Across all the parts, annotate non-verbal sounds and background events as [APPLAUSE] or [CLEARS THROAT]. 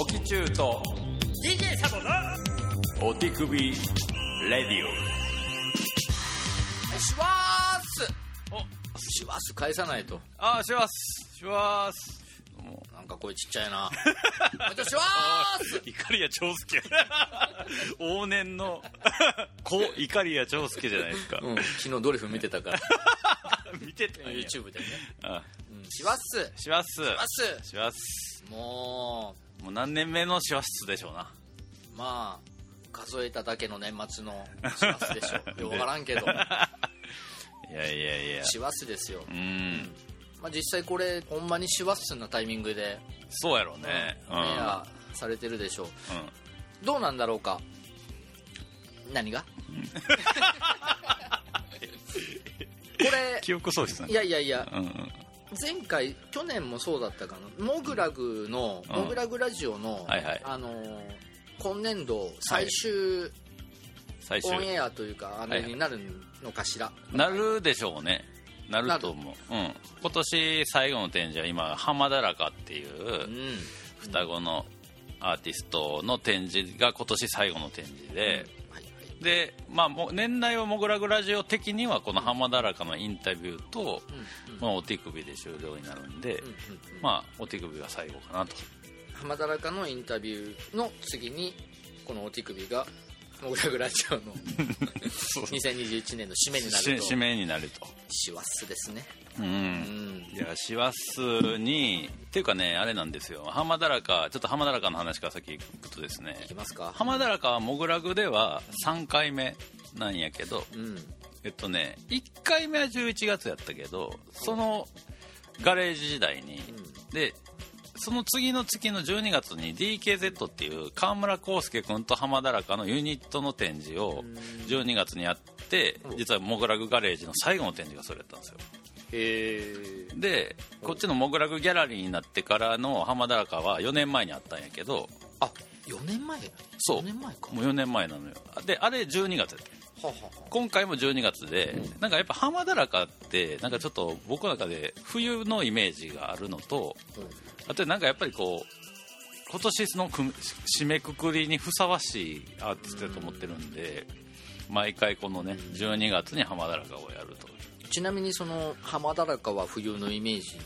おきちゅうと DJ サボのお手首レディしわーす。お。しわす返さないと。オあします。します。もなんか声ちっちゃいな。もう一度しりや長介。[LAUGHS] 往年の。[LAUGHS] 子怒りや長介じゃないですか、うん。昨日ドリフ見てたから。[LAUGHS] 見てた YouTube でね、あうん、しわっす。します。しわっす。します。ももう何年目のしわ室でしょうな。うまあ数えただけの年末のしわっすでしょ [LAUGHS] ようわからんけど。いやいやいや。しわっすですよ、うん。まあ、実際これほんまにしわっすなタイミングでそうやろうね。オンエアされてるでしょう。うん。どうなんだろうか。何が？これ [LAUGHS] 記憶喪失いやいやいや。うんうん前回去年もそうだったかな。モグラグの、うん。モグラグラジオの、はいはい。あのー今年度最終最終。オンエアというか、あのはい。はいになるのかしら、なるでしょうね。なると思う、うん、今年最後の展示は今浜だらかっていううん。双子のアーティストの展示が今年最後の展示で、はいはいでまあ年内はモグラグラジオ的にはこの浜だらかのインタビューと、うんうん。まあ、お手首で終了になるんで、うんうんうん。まあお手首が最後かなと。浜だらかのインタビューの次にこのお手首がモグラジオの。2021年の締めになると。し締めになると。しわっすですね。ううん。んいや師走にっていうかねあれなんですよ。浜だらかちょっと浜だらかの話から先行くとですね。いきますか。浜だらかはモグラグでは3回目なんやけどうん。えっとね1回目は11月やったけどそのガレージ時代にでその次の月の12月に DKZ っていう川村康介君と浜だらかのユニットの展示を12月にやって実はモグラグガレージの最後の展示がそれやったんですよ。へえでこっちのモグラグギャラリーになってからの浜だらかは4年前にあったんやけどあ4年前？そう。4年前か。もう4年前なのよ。であれ12月やった。ははは今回も12月で、なんかやっぱ浜だらかってなんかちょっと僕の中で冬のイメージがあるのとあとなんかやっぱりこう今年のく締めくくりにふさわしいアーティストだと思ってるんで毎回このね12月に浜だらかをやると。ちなみにその浜だらかは冬のイメージ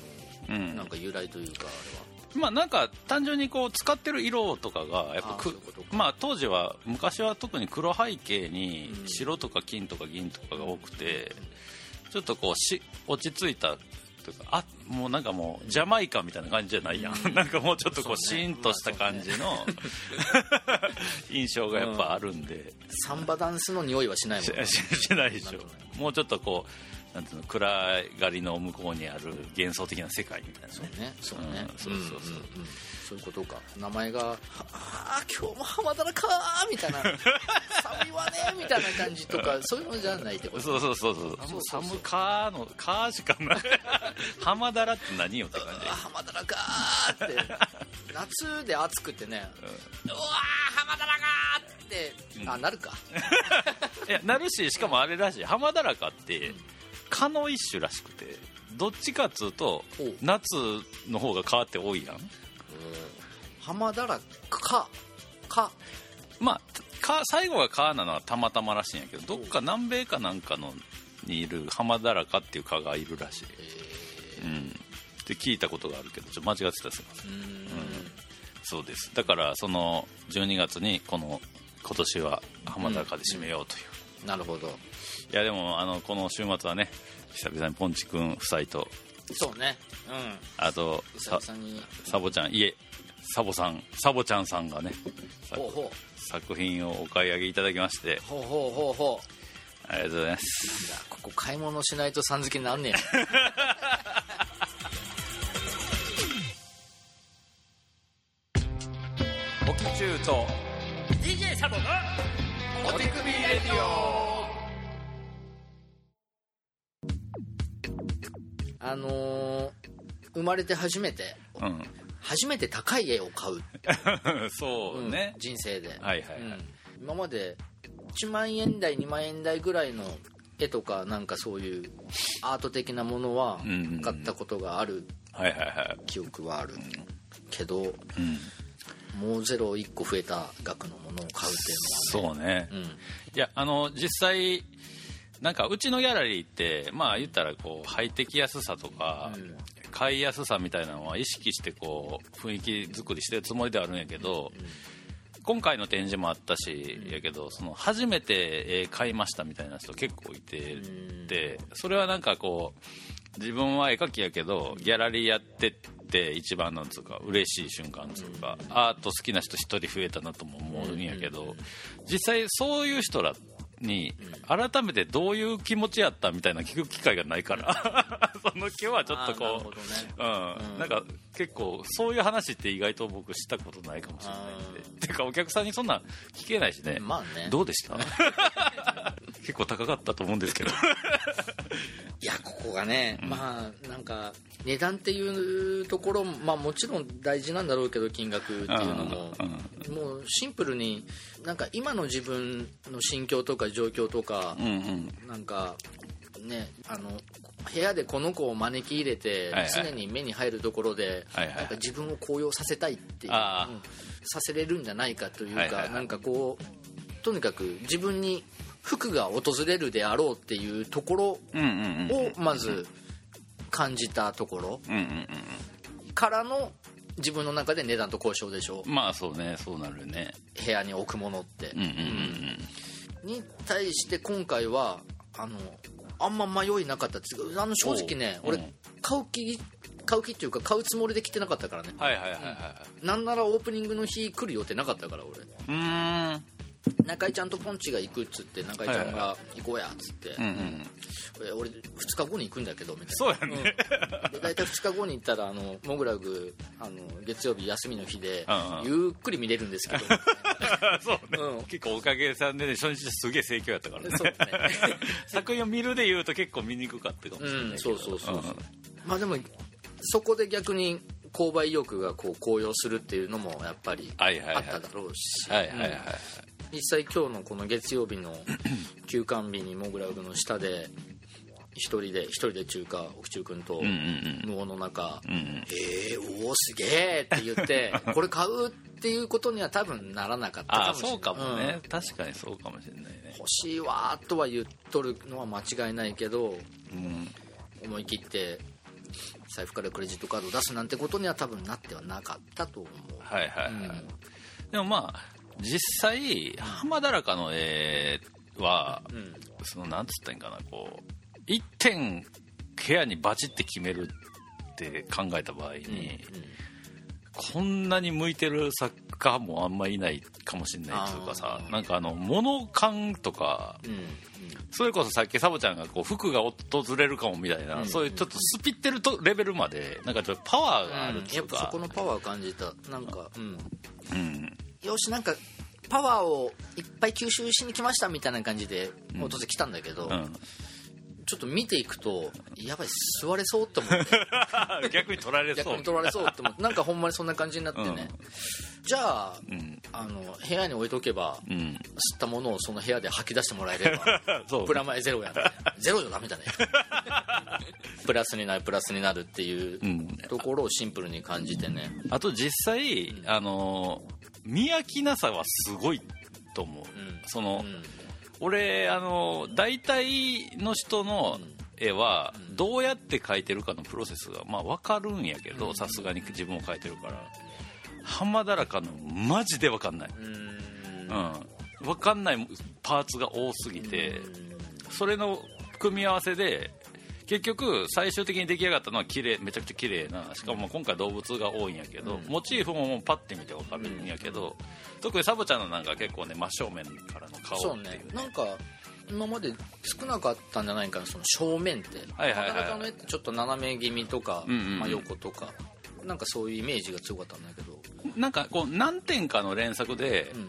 うん。のなんか由来というかまあなんか単純にこう使ってる色とかがやっぱまあ当時は昔は特に黒背景に白とか金とか銀とかが多くてちょっとこうし落ち着いたというかあもうなんかもうジャマイカみたいな感じじゃないやん、なんかもうちょっとこうシーンとした感じの印象がやっぱあるんで、あれはサンバダンスの匂いはしないもんね。ししないでしょ。もうちょっとこうなんていうの暗がりの向こうにある幻想的な世界みたいなそうね。そうね。うんそうそうそう。んんんそういうことか。名前がは「ああ今日も浜だらかー」みたいな「[LAUGHS] 寒いわね」みたいな感じとかそういうのじゃないってことそうそうそうそう。そうそう寒かーの、かーしかない。[LAUGHS] 浜だらって何よって感じ。あ。浜だらかーって。夏で暑くてね「うわー浜だらかー」って、あなるか。[LAUGHS] いや、なるし、しかもあれらしい。浜だらかって、蚊の一種らしくて、どっちかっつうと夏の方が蚊って多いやん。浜だらか。か。まあ、蚊、最後が蚊なのはたまたまらしいんやけど、どっか南米かなんかのにいる浜だらかっていう蚊がいるらしい。うん。って聞いたことがあるけど、ちょっと間違ってたらすいません。うーん。そうです。だからその12月にこの今年は浜だらかで締めようという、なるほどいやでもあのこの週末はね久々にポンチ君夫妻と。そうね。うあとんさサボちゃんいえサボさんサボちゃんさんがねさほうほ作品をお買い上げいただきまして。うほうほうほうほう。ありがとうございます。いやここ買い物しないとさん付けになんねや [LAUGHS] おきちゅうと。DJ サボのお手首レディオあのー生まれて初めてうん。初めて高い絵を買う、[LAUGHS] そうね、人生で、はいはいはい。うん。今まで1万円台2万円台ぐらいの絵とかなんかそういうアート的なものはうんうんうん。買ったことがある。はいはいはい。記憶はある。けどうん。もうゼロ1個増えた額のものを買うっていうのはそうね、うん。いやあの実際なんかうちのギャラリーってまあ言ったらこうハイテキ安さとか、うん。買いやすさみたいなのは意識してこう雰囲気作りしてるつもりではあるんやけど、今回の展示もあったし、やけどその初めて絵買いましたみたいな人結構いててそれはなんかこう自分は絵描きやけどギャラリーやってって一番なんつうか嬉しい瞬間つうか、アート好きな人一人増えたなとも思うんやけど、実際そういう人らに改めてどういう気持ちやったみたいな聞く機会がないから。[LAUGHS] その今日はちょっとこどね。う、うん。なんか結構そういう話って意外と僕したことないかもしれないんで。てかお客さんにそんなん聞けないしね、まあね。どうでした？[LAUGHS] 結構高かったと思うんですけど。いやここがね、まあなんか値段っていうところまあもちろん大事なんだろうけど金額っていうのも、もうシンプルになんか今の自分の心境とか状況とかう、んうん。なんかねあの部屋でこの子を招き入れて、はいはい。常に目に入るところで、はいはい。なんか自分を高揚させたいっていう、うんさせれるんじゃないかというか、はいはいはい。なんかこうとにかく自分に服が訪れるであろうっていうところをまず感じたところうんうん。からの自分の中で値段と交渉でしょ。うんまあそうねそうなるね。部屋に置くものって、うんうんうんに対して今回はあのあんま迷いなかったですあの正直ね俺おううん。買う気買う気っていうか買うつもりで来てなかったからね。はいはいはいはいはい。なんならオープニングの日来る予定なかったから俺。うーん中井ちゃんとポンチが行くっつって中井ちゃんが行こうやっつって、うんうんえ俺2日後に行くんだけどみたいな。そうやね。で大体2日後に行ったらあのモグラグあの月曜日休みの日でうんゆっくり見れるんですけど。[LAUGHS] そうね、うん。結構おかげさんでね初日すげえ盛況やったからね。そうね。[LAUGHS] 作品を見るで言うと結構見にくかったかもしれないうんそうそうそう。うんまあでもそこで逆に購買意欲がこう高揚するっていうのもやっぱりはいはいはい。あっただろうし、はいはいはい。うん実際今日のこの月曜日の [CLEARS THROAT] 休館日にモグラグの下で一人で一人で中華奥中君と無音の中うんうん「えー、おおすげえ!」って言って [LAUGHS] これ買う？っていうことには多分ならなかったかもしれない。そうかもね、うん。確かにそうかもしれないね。欲しいわーとは言っとるのは間違いないけどうん。思い切って財布からクレジットカードを出すなんてことには多分なってはなかったと思う。はいはいはい、うん。でもまあ実際浜だらかの絵は、うん。そのなんつったんかなこう一点部屋にバチって決めるって考えた場合に、こんなに向いてる作家もあんまいないかもしれないっていうかさなんかあの物感とかうんうん。それこそさっきサボちゃんがこう服が訪れるかもみたいな、うんそういうちょっとスピってるとレベルまでなんかちょっとパワーがあるっうんやっぱそていうかこのパワーを感じたなんか、うん、うんよしなんかパワーをいっぱい吸収しに来ましたみたいな感じで訪れ来たんだけど、うん。ちょっと見ていくとやばい座れそうって思って。[LAUGHS] 逆に取られそう。逆に取られそうって思って。[LAUGHS] なんかほんまにそんな感じになってね、じゃあうん。あの部屋に置いとけばうん。吸ったものをその部屋で吐き出してもらえれば [LAUGHS] プラマイゼロやんゼロじゃダメだね。プラスになるプラスになるっていううん。ところをシンプルに感じてね。あと実際あの見飽きなさはすごいと思う、ん。その、うん。俺あの大体の人の絵はどうやって描いてるかのプロセスがまあ分かるんやけどさすがに自分も描いてるから浜だらかのマジで分かんない、うん。うん、分かんないパーツが多すぎてそれの組み合わせで結局最終的に出来上がったのは綺麗めちゃくちゃ綺麗なしかも今回動物が多いんやけど、モチーフももうパッて見て分かるんやけど、特にサボちゃんのなんか結構ね真正面からの顔そうっていうね。なんか今まで少なかったんじゃないかなその正面って。はいはいはいなかなかの絵ってちょっと斜め気味とか、うんうんうん。まあ、横とか。なんかそういうイメージが強かったんだけど、なんかこう何点かの連作でうん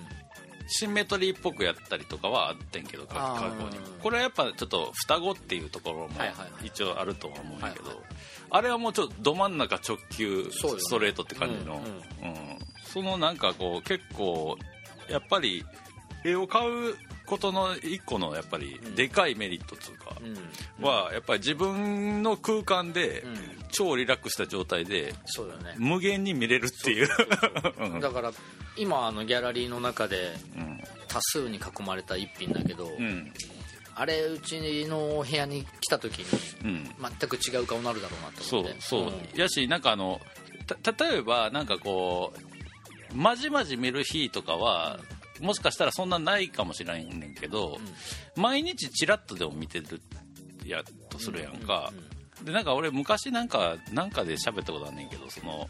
シンメトリーっぽくやったりとかはあってんけど過去に。これはやっぱちょっと双子っていうところも一応あるとは思うんやけど、はいはい。あれはもうちょっとど真ん中直球ストレートって感じの、うんうん。そのなんかこう結構やっぱり絵を買うことの一個のやっぱりでかいメリットっていうか、うん。はやっぱり自分の空間でうん。超リラックスした状態で無限に見れるっていう。う。ん [LAUGHS] だから今あのギャラリーの中でうん。多数に囲まれた一品だけど、うん。あれうちの部屋に来た時にうん。全く違う顔になるだろうなとそう思って。そう、やしなんかあのた例えばなんかこうまじまじ見る日とかはもしかしたらそんなないかもしれんねんけど、毎日チラッとでも見てるやとするやんか、でなんか俺昔なんかなんかで喋ったことあんねんけどその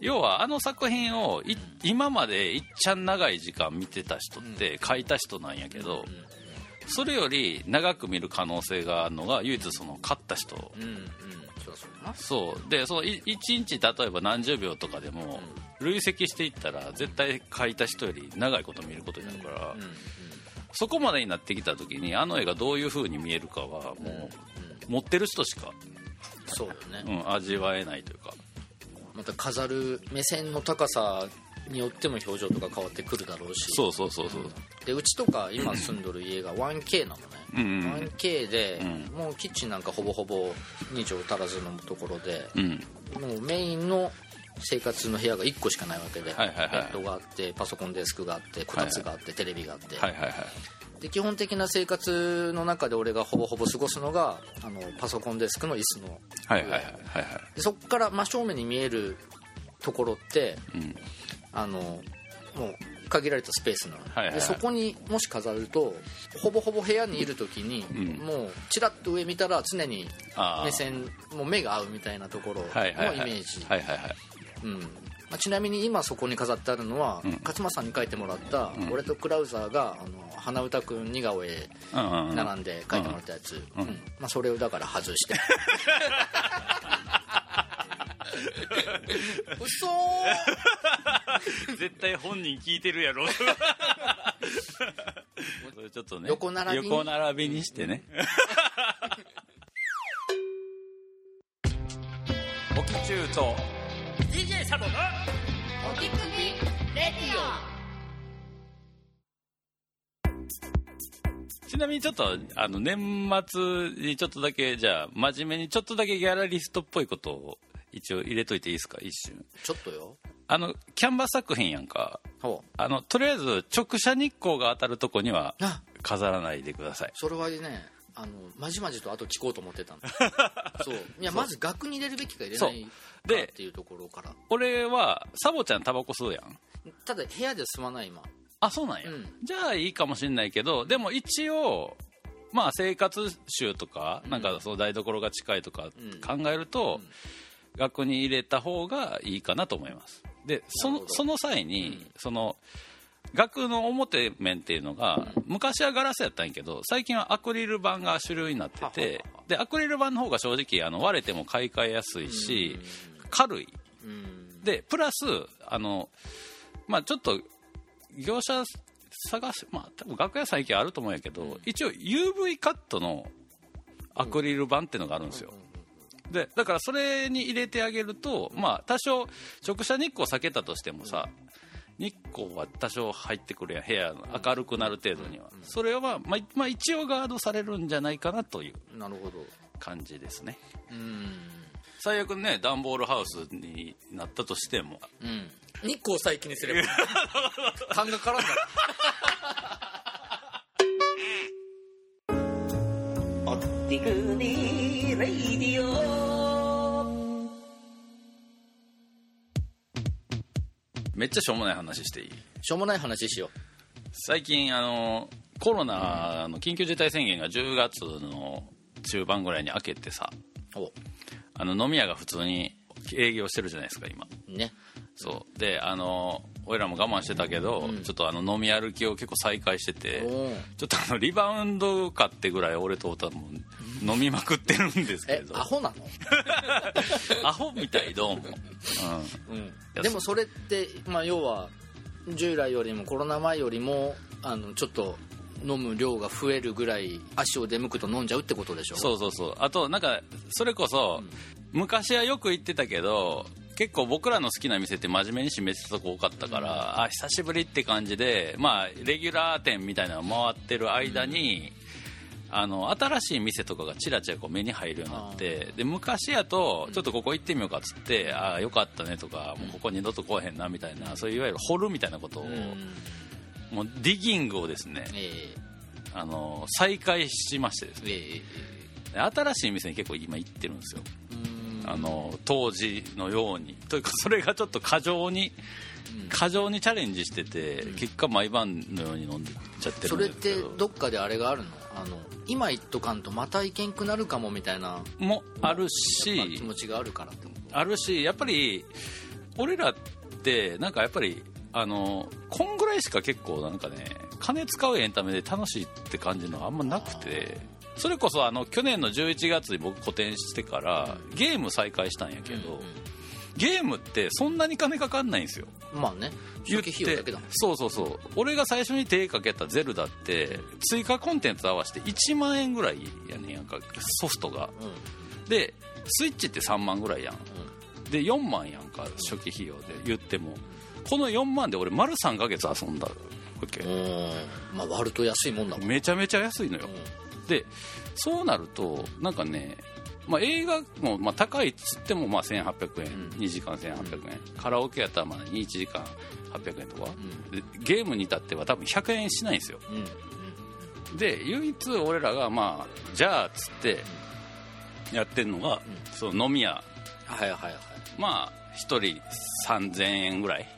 要はあの作品をい今までいっちゃん長い時間見てた人って書いた人なんやけど、それより長く見る可能性があるのが唯一その勝った人。うんうん。うんそう。でその1日例えば何十秒とかでも累積していったら絶対書いた人より長いこと見ることになるから、そこまでになってきた時にあの絵がどういう風に見えるかはもう持ってる人しか、そうだよね、うん、味わえないというかまた飾る目線の高さによっても表情とか変わってくるだろうし。そうそうそうそう。でうちとか今住んどる家が 1K なのね、うんうん 1K で、うん。もうキッチンなんかほぼほぼ2畳足らずのところで、うん。もうメインの生活の部屋が1個しかないわけで、はいはいはい。ベッドがあってパソコンデスクがあってこたつがあって、テレビがあって、はいはいはいで基本的な生活の中で俺がほぼほぼ過ごすのがあのパソコンデスクの椅子の。はいはいはいはいはい。でそこから真正面に見えるところってうん。あのもう限られたスペースなの、はいはいはい。でそこにもし飾るとほぼほぼ部屋にいる時に、うん。もうチラッと上見たら常に目線もう目が合うみたいなところのイメージ、まあ、ちなみに今そこに飾ってあるのは、うん。勝間さんに書いてもらった、俺とクラウザーがあの花歌くん似顔絵うんうんうん。並んで書いてもらったやつ、うんまあ、それをだから外して。[LAUGHS] 嘘絶対本人聞いてるやろ。それちょっとね。横並びに。横並びにしてね。[LAUGHS] おきちゅうと。DJ サボのおきくびちなみにちょっとあの年末にちょっとだけじゃあ真面目にちょっとだけギャラリストっぽいことを一応入れといていいですか？一瞬。オちょっとよ。あのキャンバス作品やんか。ほう。あのとりあえず直射日光が当たるとこにはあ。飾らないでください。それはねあのまじまじとあと聞こうと思ってたの [LAUGHS] そう。いやまず額に入れるべきか入れないでっていうところから。俺はサボちゃんタバコ吸うやん。ただ部屋で吸わない今あそうなんや、うん。じゃあいいかもしれないけどでも一応まあ生活習とか、なんかその台所が近いとかうん。考えると、額に入れた方がいいかなと思います。でそのその際に、その額の表面っていうのが、昔はガラスやったんやけど最近はアクリル板が主流になっててでアクリル板の方が正直あの割れても買い替えやすいし、軽いうん。でプラスあのまあちょっと業者探しまあ多分楽屋最近あると思うんやけど、一応 UV カットのアクリル板っていうのがあるんですよ、でだからそれに入れてあげると、まあ多少直射日光避けたとしてもさ日光は多少入ってくるやん部屋の明るくなる程度には、それは、まあ、まあ一応ガードされるんじゃないかなという感じですね。うん。最悪ね段ボールハウスになったとしてもうん日光最近にすれば。[LAUGHS] 勘が絡んだ。おってくにレイディオ。めっちゃしょうもない話していい？しょうもない話しよ最近あのコロナの緊急事態宣言が10月の中盤ぐらいに明けてさあの飲み屋が普通に営業してるじゃないですか今。ね。そう。であの俺らも我慢してたけど、ちょっとあの飲み歩きを結構再開しててちょっとあのリバウンドかってぐらい俺と太田も飲みまくってるんですけえどアホなの？[LAUGHS] アホみたいどうも、うん。でもそれって、まあ、要は従来よりもコロナ前よりもあのちょっと飲む量が増えるぐらい足を出向くと飲んじゃうってことでしょ？そうそうそう。あとなんかそれこそ、昔はよく言ってたけど結構僕らの好きな店って真面目に示してたとこ多かったから、あ久しぶりって感じでまあレギュラー店みたいなの回ってる間に、あの新しい店とかがちらちらこう目に入るようになってで昔やとちょっとここ行ってみようかっつって、ああよかったねとかもうここ二度と来へんなみたいなそういういわゆる掘るみたいなことを、うん。もうディギングをですねえあの再開しましてですね。えええで新しい店に結構今行ってるんですよ。うんあの当時のように。というかそれがちょっと過剰に過剰にチャレンジしてて、結果毎晩のように飲んでちゃってるそれってどどっかであれがあるの？あの今言っとかんとまた行けんくなるかもみたいなもあるまあし気持ちがあるからってあるしやっぱり俺らってなんかやっぱりあのこんぐらいしか結構なんかね金使うエンタメで楽しいって感じのあんまなくてそれこそあの去年の11月に僕個展してからゲーム再開したんやけど、ゲームってそんなに金かかんないんですよ。まあね。言初期費用だけだそうそうそう。俺が最初に手かけた「ゼルダ」って追加コンテンツ合わせて1万円ぐらいやねんやんかソフトが。うん。でスイッチって3万ぐらいやん。で4万やんか初期費用で言っても。この4万で俺丸3ヶ月遊んだわけ。うん。うんまあ割ると安いもんだもん。めちゃめちゃ安いのよでそうなるとなんかねまあ、映画もまあ高いっつってもまあ1800円、うん。2時間1800円、カラオケやったらまあ1時間800円とか、うでゲームに至っては多分100円しないんですよ。うん。うん。で唯一俺らがまあじゃあっつってやってるのが、その飲み屋。はいはいはい。まあ1人3000円ぐらい。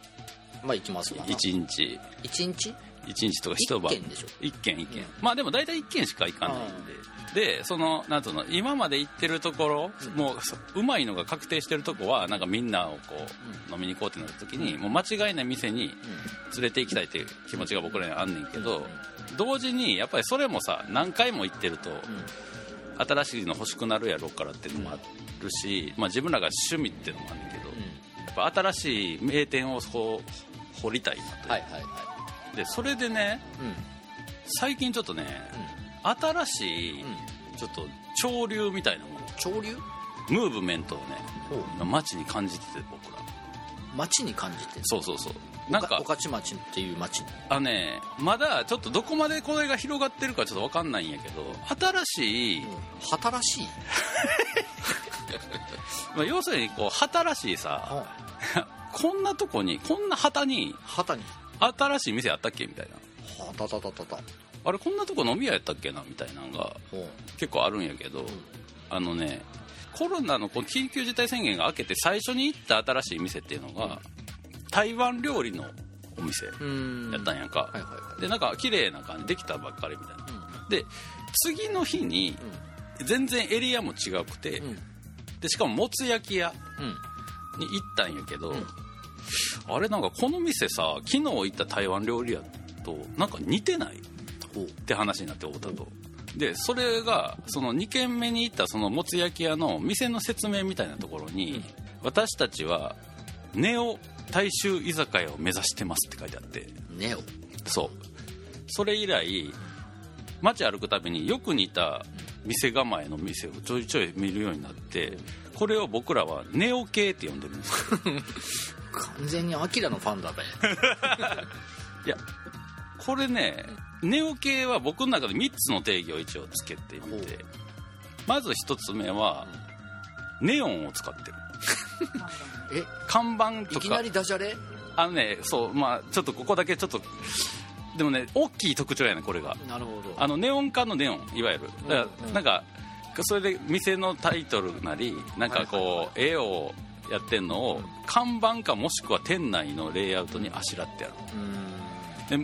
まあ行きますわな。1日。一日？1日とか一晩。一軒でしょ？1軒1軒、まあでも大体1軒しか行かないんで。でそのなんつうの今まで行ってるところ、もううまいのが確定してるとこはなんかみんなをこう、飲みに行こうってなった時に、もう間違いない店に連れて行きたいっていう気持ちが僕らにあんねんけど、同時にやっぱりそれもさ何回も行ってると、新しいの欲しくなるやろうからっていうのもあるし、まあ、自分らが趣味っていうのもあるんだけど、やっぱ新しい名店をこう掘りたいなと、はいはいはでそれでねいうん。最近ちょっとね、新しいちょっと潮流みたいなもの潮流？ムーブメントをね街に感じてて僕ら。町に感じて？そうそうそう。なんか御徒町っていう町にあのねまだちょっとどこまでこれが広がってるかちょっと分かんないんやけど新しい、旗らしい？[LAUGHS] まあ、要するにこう旗らしいさ [LAUGHS] こんなとこにこんな旗に旗に新しい店あったっけみたいな。旗たたたたあれこんなとこ飲み屋やったっけなみたいなのが結構あるんやけど、あのねコロナのこの緊急事態宣言が明けて最初に行った新しい店っていうのが、台湾料理のお店うん。やったんやんか、はいはいはい。でなんか綺麗な感じできたばっかりみたいな、で次の日に全然エリアも違くて、うん。でしかももつ焼き屋うん。に行ったんやけど、あれなんかこの店さ昨日行った台湾料理屋となんか似てない？って話になって太田と。でそれがその2軒目に行ったそのもつ焼き屋の店の説明みたいなところに、私たちはネオ大衆居酒屋を目指してますって書いてあって。ネオ？そう。それ以来街歩くたびによく似た店構えの店をちょいちょい見るようになってこれを僕らはネオ系って呼んでるんですよ [LAUGHS] 完全にアキラのファンだべ。[LAUGHS] いやこれねネオ系は僕の中で3つの定義を一応つけてみてまず1つ目はネオンを使ってる。[LAUGHS] え？看板とか。いきなりダジャレ？あのねそうまあちょっとここだけちょっとでもね大きい特徴やねこれが。なるほど。あのネオン化のネオンいわゆる。だからうん。なんかそれで店のタイトルなりなんかこう絵をやってんのを看板かもしくは店内のレイアウトにあしらってある。うんで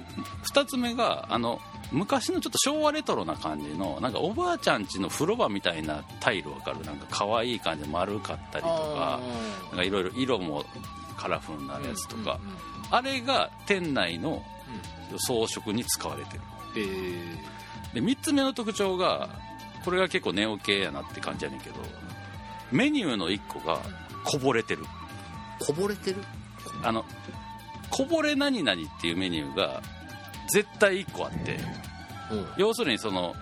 2つ目があの昔のちょっと昭和レトロな感じのなんかおばあちゃん家の風呂場みたいなタイルわかる？なんか可愛い感じで丸かったりとかなんかいろいろ色もカラフルなやつとか、あれが店内の装飾に使われてる。えー。で3つ目の特徴がこれが結構ネオ系やなって感じやねんけどメニューの1個がこぼれてる。こぼれてる？あのこぼれ何々っていうメニューが絶対1個あって。うん。要するにその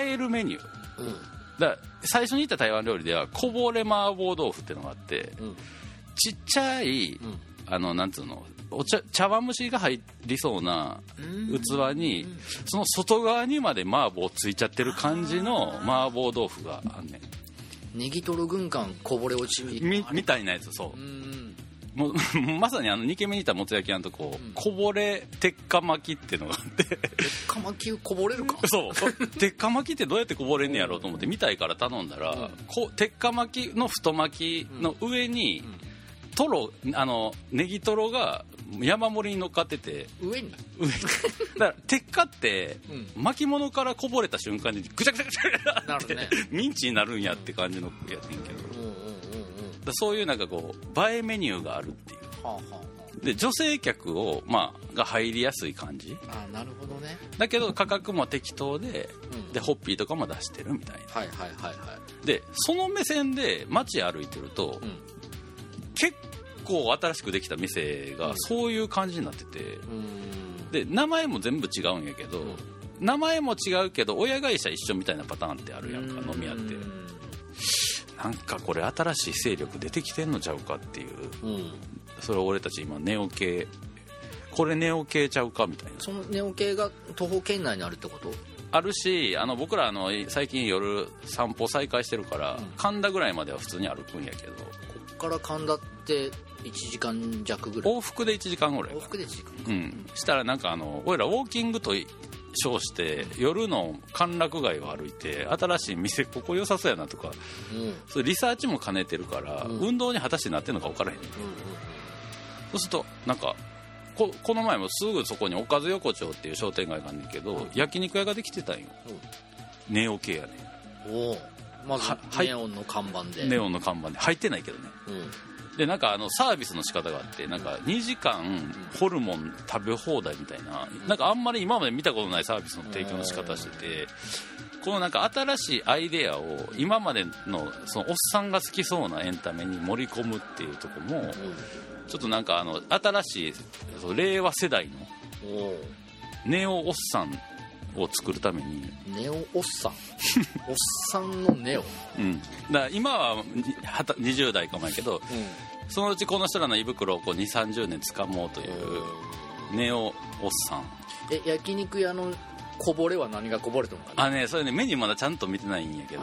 映えるメニュー。うん。だ最初に言った台湾料理ではこぼれ麻婆豆腐っていうのがあってうん。ちっちゃい、あのなんつうのお茶茶碗蒸しが入りそうな器に、その外側にまで麻婆ついちゃってる感じの麻婆豆腐があんねネギトロ軍艦こぼれ落ちんみみたいなやつそう。うんもう [LAUGHS] まさにあの2軒目にいたもつ焼き屋のとこ、こぼれ鉄火巻きっていうのがあって。カマキこぼれるか？[LAUGHS] そう。鉄火巻きってどうやってこぼれんねやろうと思って見たいから頼んだら、こう鉄火巻きの太巻きの上に、トロあのネギトロが山盛りに乗っかってて。上に？上。にだから鉄火って、巻物からこぼれた瞬間にぐちゃぐちゃぐちゃって、なるね。ミンチになるんやって感じのやつねんけど。うんうんうんうん。らそういうなんかこう映えメニューがあるっていう。はあはで女性客を、まあ、が入りやすい感じ。ああなるほどね。だけど価格も適当で,、うん。でホッピーとかも出してるみたいな。はいはいはいはい。でその目線で街歩いてると、うん結構新しくできた店がそういう感じになってて、うん。で名前も全部違うんやけど、名前も違うけど親会社一緒みたいなパターンってあるやんか飲み屋って。なんかこれ新しい勢力出てきてんのちゃうかっていう。うん。うんそれ俺たち今ネオ系これネオ系ちゃうかみたいな。そのネオ系が徒歩圏内にあるってこと？あるしあの僕らあの最近夜散歩再開してるから、神田ぐらいまでは普通に歩くんやけどから神田って1時間弱ぐらい。往復で1時間ぐらい往復で1時間。うん。したらなんかあの俺らウォーキングと称して夜の歓楽街を歩いて新しい店ここ良さそうやなとかうん。うんそリサーチも兼ねてるから、運動に果たしてなってるのか分からへん。そうするとなんかここの前もすぐそこにおかず横丁っていう商店街があるんだけど、焼肉屋ができてたんよ、ネオ系やねおおまずははい。ネオンの看板で。ネオンの看板で。入ってないけどね。うん。でなんかあのサービスの仕方があってなんか2時間ホルモン食べ放題みたいな。なんかあんまり今まで見たことないサービスの提供の仕方しててこのなんか新しいアイデアを今までのそのおっさんが好きそうなエンタメに盛り込むっていうとこもちょっとなんかあの新しい令和世代のネオおっさんを作るために、ネオおっさん。[LAUGHS] おっさんのネオ。うん、だ今はにはた20代かもやけどそのうちこの人らの胃袋をこう2 3 0年掴もうというネオおっさん。え焼肉屋のこぼれは何がこぼれたのかなあねそれねメニューまだちゃんと見てないんやけど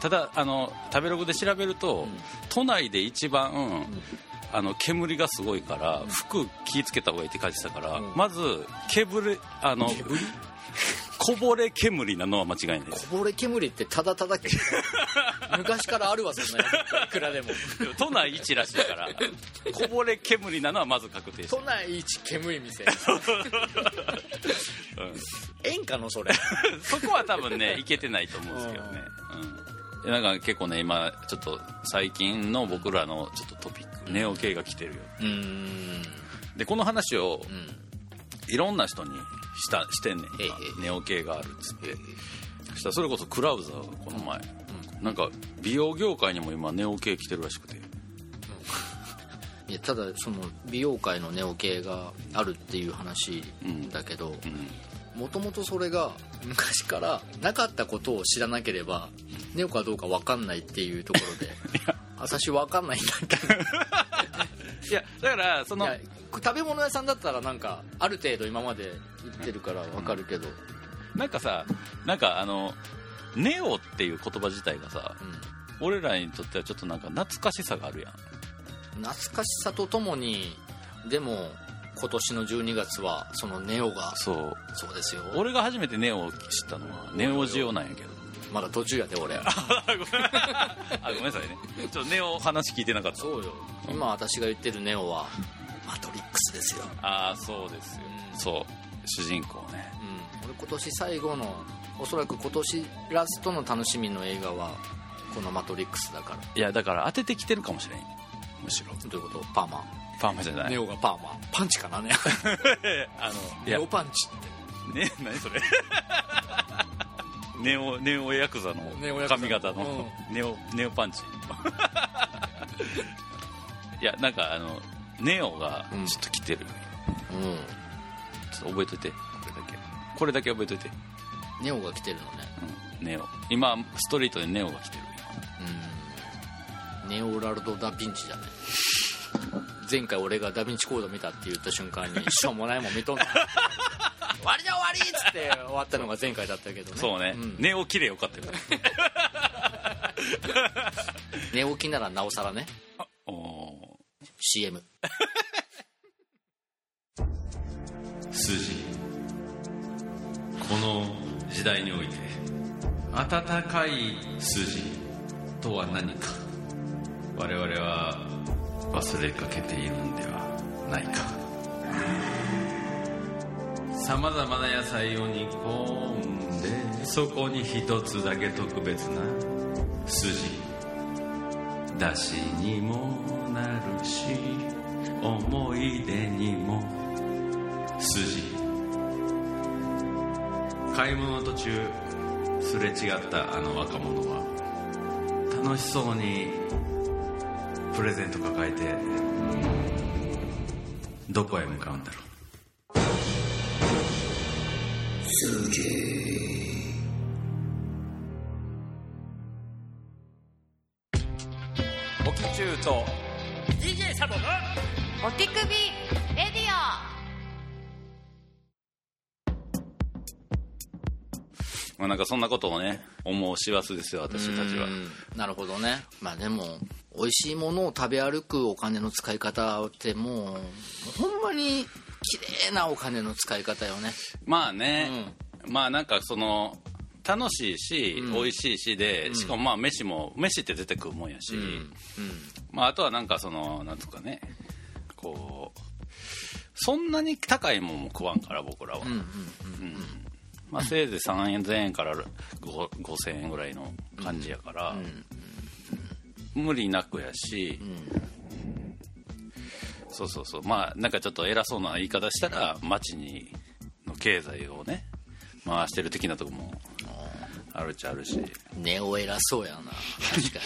ただあの食べログで調べると、都内で一番、あの煙がすごいから、服気ぃつけた方がいいって書いてたから、まず煙あのこぼれ煙なのは間違いないこぼれ煙ってただただ [LAUGHS] 昔からあるわそんなやつ。いくらでも。都内一らしいからこぼれ煙なのはまず確定して都内一煙い店ええん。かのそれ。[LAUGHS] そこは多分ねいけてないと思うんですけどね、うん、なんか結構ね今ちょっと最近の僕らのちょっとトピックネオ系が来てるよでこの話をうんいろんな人にしたしてんねんネオ系があるっつって。そしたらそれこそクラウザーがこの前、なんか美容業界にも今ネオ系来てるらしくて。[LAUGHS] いやただその美容界のネオ系があるっていう話だけどうん。もともとそれが昔からなかったことを知らなければネオかどうか分かんないっていうところで。[LAUGHS] 私分かんないんだけど。[LAUGHS] いやだからその食べ物屋さんだったらなんかある程度今まで言ってるから分かるけど、なんかさなんかあのネオっていう言葉自体がさ俺らにとってはちょっとなんか懐かしさがあるやん。うん懐かしさとともにでも今年の12月はそのネオが。そう。そうですよ。俺が初めてネオを知ったのはネオジオなんやけど。まだ途中やで俺。[LAUGHS] あごめんあごめんなさいね。ちょっとネオ話聞いてなかった。そうよ。今私が言ってるネオはマトリックスですよ、ああそうですよ、うん。そう。主人公ね。うん、俺今年最後のおそらく今年ラストの楽しみの映画はこの「マトリックス」だから。いやだから当ててきてるかもしれんむしろ。どういうこと？パーマ。パーマじゃない。ネオがパーマ。パンチかなね [LAUGHS] あのい [LAUGHS] ネやオパンチって。ね何それ。[LAUGHS] ネオネオヤクザの髪型の。ネオネオパンチ。いやなんかあのネオがうん。ちょっと来てる、うん。ちょっと覚えといて。これだけ。これだけ覚えといて、ネオが来てるのね。うん、ネオ。今ストリートでネオが来てる。うん。ネオラルド・ダ・ヴィンチじゃない前回俺がダヴィンチコード見たって言った瞬間に [LAUGHS] しょうもないもん見とんな終わりじゃ終わりっつって終わったのが前回だったけどね。そうね、ん。寝起きでよかったよ寝起きならなおさらね CM 筋 [LAUGHS] この時代において温かい筋とは何か我々は忘れかけているんではないか。さまざまな野菜を煮込んでそこに一つだけ特別な筋だしにもるし思い出にも筋。買い物途中すれ違ったあの若者は楽しそうにプレゼント抱えてどこへ向かうんだろう。おきちゅうとお手首レディまあなんかそんなことをね思う師走ですよ私たちは。うんなるほどね。まあでも美味しいものを食べ歩くお金の使い方ってもうもうほんまに綺麗なお金の使い方よね。まあね、まあなんかその楽しいし、美味しいしでしかもまあ飯も飯って出てくるもんやし、まあ、あとはなんかそのなんつうかねこうそんなに高いもんも食わんから僕らは、うんまあ、せいぜい3000円から5 5000円ぐらいの感じやから、無理なくやし、そうそうそう。まあなんかちょっと偉そうな言い方したら町にの経済をね回してる的なとこもあるっちゃあるし。ネオ偉そうやな。確か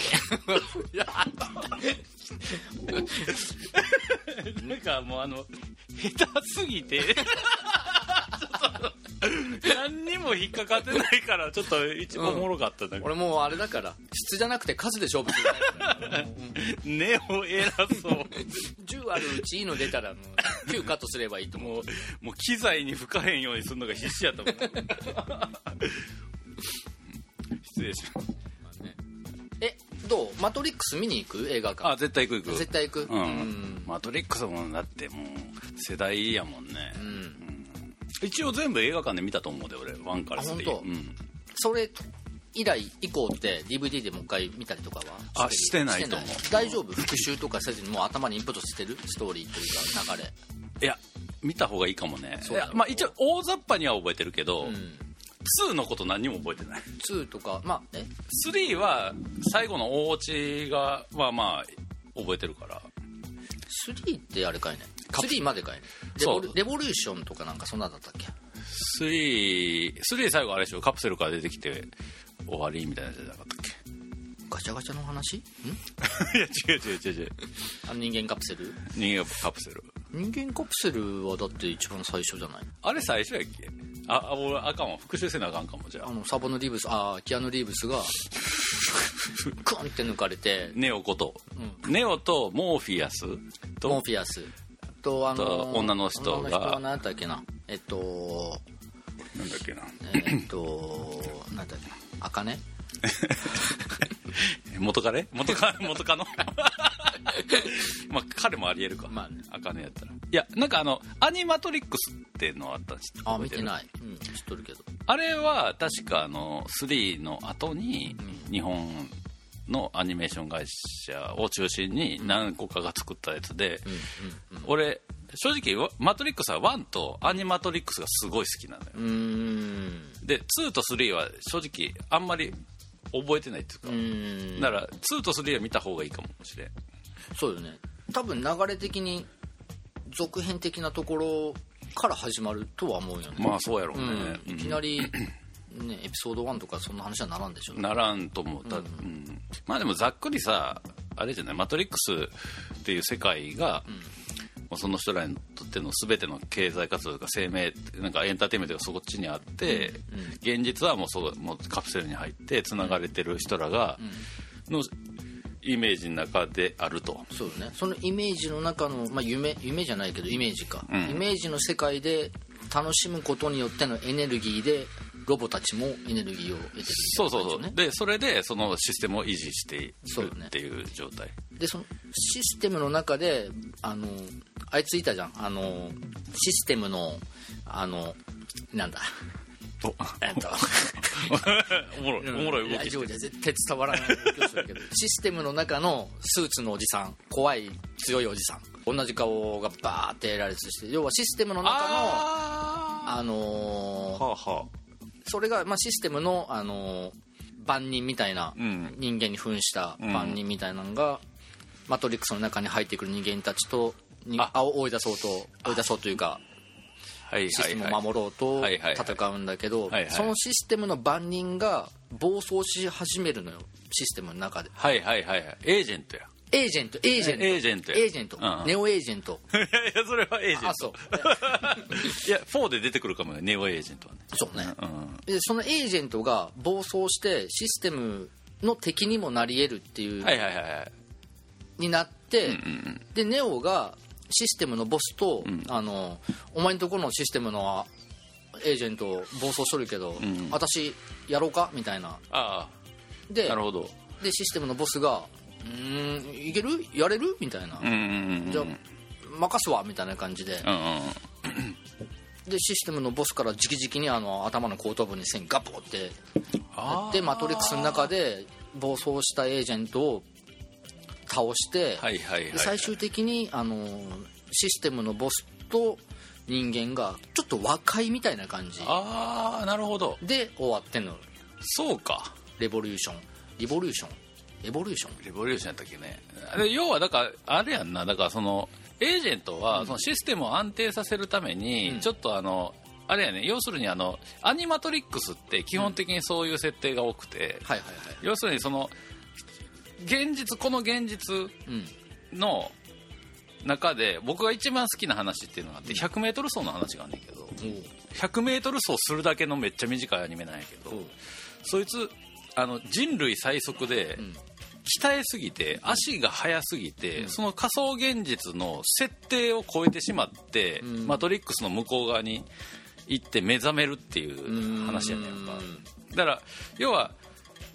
[LAUGHS] [LAUGHS] [LAUGHS] なんかもうあの下手すぎて。[LAUGHS] 何にも引っかかってないからちょっと一番おもろかったんだけど、に俺もうあれだから。質じゃなくて数で勝負するタイプネオ偉そう。10あるうちいいの出たらもう9カットすればいいと思う。もうもう機材に吹かへんようにするのが必死やったもん失礼します。えどうマトリックス見に行く？映画館。あ絶対行く行く。絶対行く？うん、うん。マトリックスもだってもう世代やもんね、うん。一応全部映画館で見たと思うで俺1から3あ本当？うん、それ以来以降って DVD でもう一回見たりとかは？るあしてないと思う。大丈夫？復習とかせずにもう頭にインプットしてる？ストーリーというか流れ。いや見た方がいいかもね。まあ一応大雑把には覚えてるけど、うん2のこと何にも覚えてない。2とかまあえ？3は最後の大落ちがまあまあ覚えてるから。3ってあれかいね。カプ3までかいね。レそう。ボルレボリューションとかなんかそんなんだったっけ？3 3最後あれでしょ？カプセルから出てきて終わりみたいなやつじゃなかったっガチャガチャの話？ん？け [LAUGHS] いや違う違う違う違う。あの人間カプセル？人間カプセル。人間カプセルはだって一番最初じゃない？あれ最初やっけ？ああ俺あかんわ。復習せなあかんかもじゃあ。あのサボのリーブスあーキアヌ・リーブスが [LAUGHS] クンって抜かれて。ネオこと、ネオとモーフィアスとモーフィアス。とあのと女の人が。女の人は何だっけな？えっとなんだっけな。えっと何だっけな？あかね [LAUGHS] 元彼？元カ [LAUGHS] 元カノ？[LAUGHS] まあ彼もありえるか。まあね。あかねやったら。いやなんかあのアニマトリックスっていうのあったんですあ見てない。い、うん、知っとるけど。あれは確かあの3の後に日本のアニメーション会社を中心に何個かが作ったやつで、俺正直わマトリックスは1とアニマトリックスがすごい好きなのよ。で2と3は正直あんまり覚えてないっていうか、だから2と3は見た方がいいかもしれん。そうよね。多分流れ的に続編的なところから始まるとは思うよね。まあそうやろううね、ん、いきなり、ね、エピソード1とかそんな話はならんでしょ。ならんと思う、たうん。まあでもざっくりさあれじゃない？マトリックスっていう世界が、もうその人らにとっての全ての経済活動とか生命なんかエンターテインメントがそっちにあって、現実はもうそうもうカプセルに入ってつながれてる人らが、のイメージの中であると。そうね。そのイメージの中の、まあ、夢夢じゃないけどイメージか、うんイメージの世界で楽しむことによってのエネルギーでロボたちもエネルギーを得てるそうそうそう、ね。でそれでそのシステムを維持しているっていう状態。でそのシステムの中であのあいついたじゃん。あのシステムのあのなんだ。お。えっと。[LAUGHS] おもろいおもろい動ラきして絶対伝わらないけどシステムの中のスーツのおじさん。怖い強いおじさん。同じ顔がバーって羅列して要はシステムの中のああのーあはあ。はそれが、まあ、システムの、あのー万人みたいなうん。人間に扮した万人みたいなのが、マトリックスの中に入ってくる人間たちとにあ。あ追い出そうと追い出そうというかシステムを守ろうと戦うんだけどそのシステムの万人が暴走し始めるのよシステムの中で。はいはいはいはい。エージェントやエージェントエージェント。エージェントや。エージェント。うん。ネオエージェント。[LAUGHS] いやいやそれはエージェント。あそう。[LAUGHS] いや4で出てくるかもね。ネオエージェントはね。そうね。うん。でそのエージェントが暴走してシステムの敵にもなり得るっていうはいはいはいはい。になって、うんうんでネオがシステムのボスと、ん。あのお前のところのシステムのエージェント暴走しとるけど、ん。私やろうか？みたいな。あであなるほど。でシステムのボスが「うーんいける？やれる?」みたいな、じゃあ任すわみたいな感じで、うんうんでシステムのボスから直々にあの頭の後頭部に線ガポってあー。でマトリックスの中で暴走したエージェントを倒して、はいはいはい。で最終的にあのシステムのボスと人間がちょっと和解みたいな感じ。ああなるほど。で終わってんの。そうか。レボリューション。リボリューションエボリューション？レボリューションやったっけね。で要はだからあれやんな。だからそのエージェントはそのシステムを安定させるためにうん。ちょっとあのあれやね要するにあのアニマトリックスって基本的にそういう設定が多くてはいはいはい。要するにその現実この現実うん。の中で僕が一番好きな話っていうのがあって 100m 走の話があんねんけど 100m 走するだけのめっちゃ短いアニメなんやけどそいつあの人類最速でん鍛えすぎて足が速すぎて、その仮想現実の設定を超えてしまって、ん。マトリックスの向こう側に行って目覚めるっていう話やねんかだから要は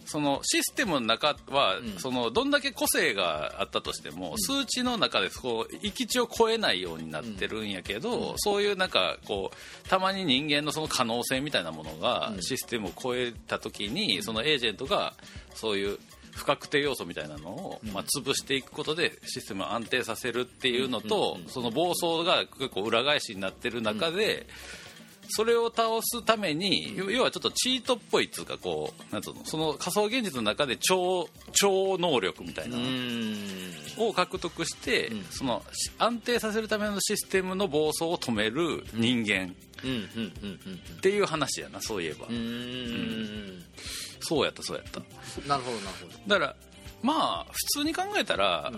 そのシステムの中は、ん。そのどんだけ個性があったとしても、数値の中でこう域値を超えないようになってるんやけど、そういうなんかこうたまに人間のその可能性みたいなものがうん。システムを超えた時に、そのエージェントがそういう不確定要素みたいなのを、まあ、潰していくことでシステムを安定させるっていうのと、その暴走が結構裏返しになってる中で、それを倒すために、要要はちょっとチートっぽいっつうかこうなんつうのその仮想現実の中で超超能力みたいなを獲得して、ん。そのし安定させるためのシステムの暴走を止める人間っうんうんうんうん。ていう話やなそういえば、うんうん。そうやったそうやった。なるほどなるほど。だからまあ普通に考えたら、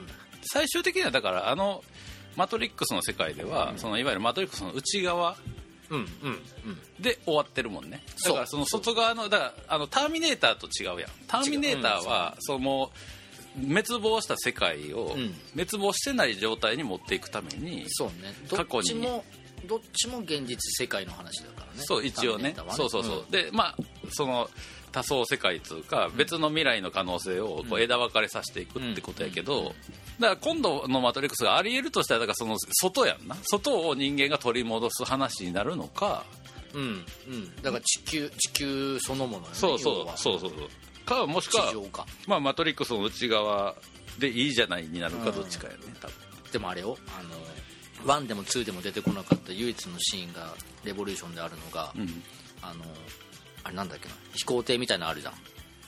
最終的にはだからあのマトリックスの世界では、そのいわゆるマトリックスの内側うんうんうん。で終わってるもんね。だからその外側のだからあのターミネーターと違うやん。ターミネーターは、そのもう滅亡した世界をうん。滅亡してない状態に持っていくために、そうね。ど過去にっちもどっちも現実世界の話だからね。そう一応ね。ターミネーターはそうそうそう、でまあその多層世界というか別の未来の可能性をこう枝分かれさせていくってことやけど、だから今度の「マトリックス」がありえるとしたらだからその外やんな外を人間が取り戻す話になるのか。うんうん。だから地球地球そのものよねそうそうそうそうそう。かもしくはまあ、マトリックスの内側でいいじゃないになるかどっちかやね多分。でもあれよあの1でも2でも出てこなかった唯一のシーンがレボリューションであるのが、うん。あのあれなんだっけな飛行艇みたいなのあるじゃん。